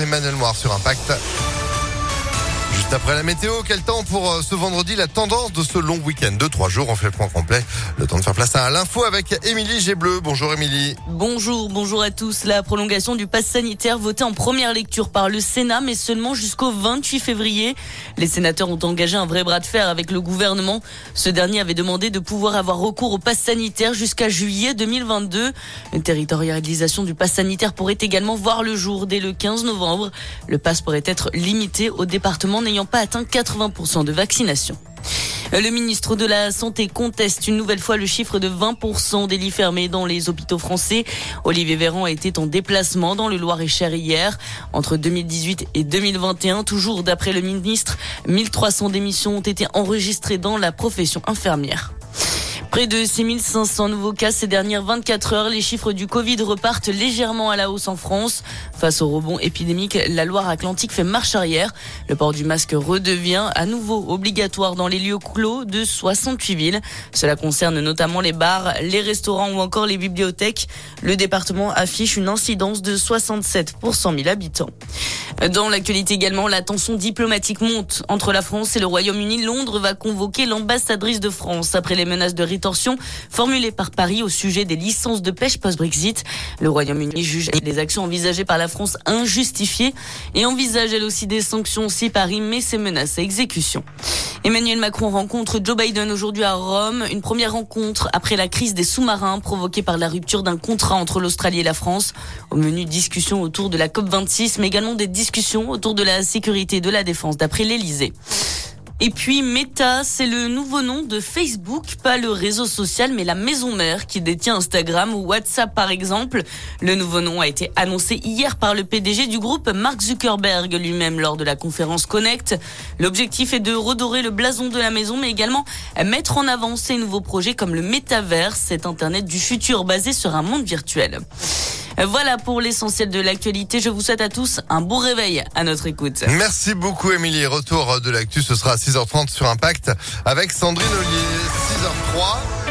Emmanuel Moir sur Impact. Juste après la météo, quel temps pour euh, ce vendredi La tendance de ce long week-end? De trois jours. On fait le point complet. Le temps de faire place à l'info avec Émilie Gébleu. Bonjour Émilie. Bonjour, bonjour à tous. La prolongation du pass sanitaire votée en première lecture par le Sénat, mais seulement jusqu'au 28 février. Les sénateurs ont engagé un vrai bras de fer avec le gouvernement. Ce dernier avait demandé de pouvoir avoir recours au pass sanitaire jusqu'à juillet 2022. Une territorialisation du pass sanitaire pourrait également voir le jour dès le 15 novembre. Le pass pourrait être limité au département n'ayant pas atteint 80% de vaccination. Le ministre de la Santé conteste une nouvelle fois le chiffre de 20% des lits fermés dans les hôpitaux français. Olivier Véran était en déplacement dans le Loir-et-Cher hier. Entre 2018 et 2021, toujours d'après le ministre, 1300 démissions ont été enregistrées dans la profession infirmière. Près de 6500 nouveaux cas ces dernières 24 heures. Les chiffres du Covid repartent légèrement à la hausse en France. Face au rebond épidémique, la Loire-Atlantique fait marche arrière. Le port du masque redevient à nouveau obligatoire dans les lieux clos de 68 villes. Cela concerne notamment les bars, les restaurants ou encore les bibliothèques. Le département affiche une incidence de 67 pour 100 000 habitants. Dans l'actualité également, la tension diplomatique monte entre la France et le Royaume-Uni. Londres va convoquer l'ambassadrice de France après les menaces de rétorsion formulées par Paris au sujet des licences de pêche post-Brexit. Le Royaume-Uni juge les actions envisagées par la France injustifiées et envisage elle aussi des sanctions si Paris met ses menaces à exécution. Emmanuel Macron rencontre Joe Biden aujourd'hui à Rome. Une première rencontre après la crise des sous-marins provoquée par la rupture d'un contrat entre l'Australie et la France. Au menu discussion autour de la COP26, mais également des discussions autour de la sécurité et de la défense, d'après l'Elysée. Et puis Meta, c'est le nouveau nom de Facebook, pas le réseau social, mais la maison mère qui détient Instagram ou WhatsApp par exemple. Le nouveau nom a été annoncé hier par le PDG du groupe, Mark Zuckerberg lui-même lors de la conférence Connect. L'objectif est de redorer le blason de la maison, mais également mettre en avant ces nouveaux projets comme le métavers, cet Internet du futur basé sur un monde virtuel. Voilà pour l'essentiel de l'actualité. Je vous souhaite à tous un bon réveil à notre écoute. Merci beaucoup Émilie. Retour de l'actu, ce sera à 6h30 sur Impact avec Sandrine Ollier. 6h03.